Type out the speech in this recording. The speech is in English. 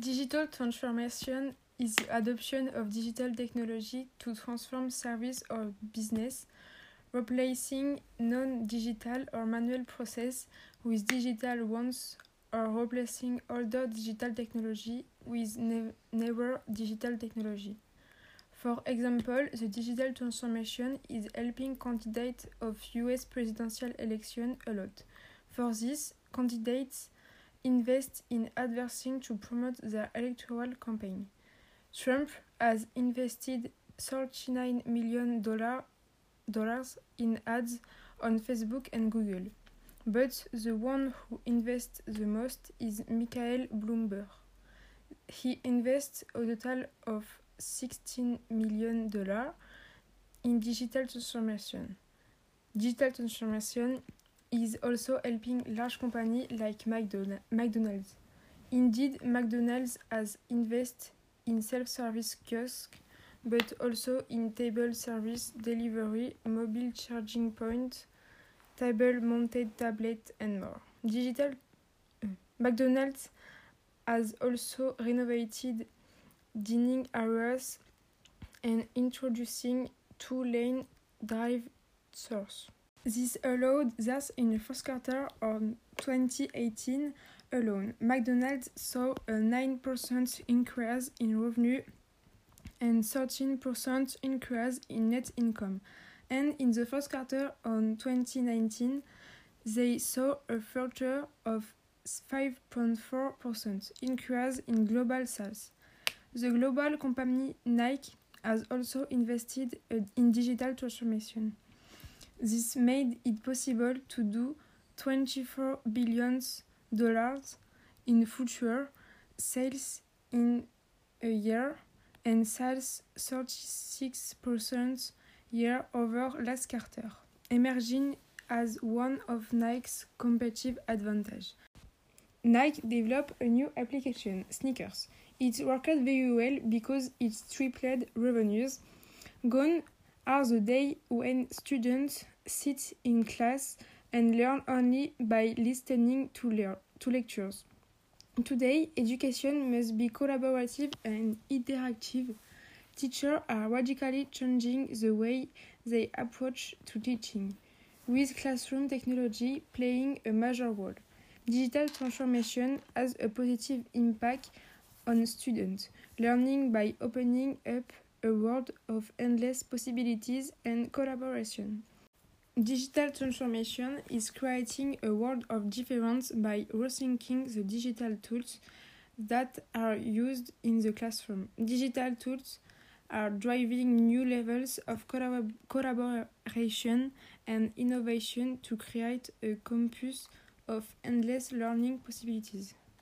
Digital transformation is the adoption of digital technology to transform service or business, replacing non-digital or manual process with digital ones or replacing older digital technology with ne newer digital technology. For example, the digital transformation is helping candidates of US presidential election a lot. For this, candidates invest in advertising to promote their electoral campaign. Trump has invested $39 million dollars in ads on Facebook and Google. But the one who invests the most is Michael Bloomberg. He invests a total of $16 million in digital transformation. Digital transformation is also helping large companies like McDonald's. Indeed, McDonald's has invested in self-service kiosks, but also in table service delivery, mobile charging point, table-mounted tablet, and more. Digital uh, McDonald's has also renovated dining areas and introducing two-lane drive-throughs. This allowed that in the first quarter of 2018 alone, McDonald's saw a 9% increase in revenue and 13% increase in net income. And in the first quarter of 2019, they saw a further of 5.4% increase in global sales. The global company Nike has also invested uh, in digital transformation. This made it possible to do 24 billion dollars in future sales in a year and sales 36% year over last quarter, emerging as one of Nike's competitive advantage. Nike developed a new application, Sneakers. It worked very well because it tripled revenues. Gone are the days when students sit in class and learn only by listening to, le to lectures. Today, education must be collaborative and interactive. Teachers are radically changing the way they approach to teaching, with classroom technology playing a major role. Digital transformation has a positive impact on students, learning by opening up a world of endless possibilities and collaboration. Digital transformation is creating a world of difference by rethinking the digital tools that are used in the classroom. Digital tools are driving new levels of collab collaboration and innovation to create a campus of endless learning possibilities.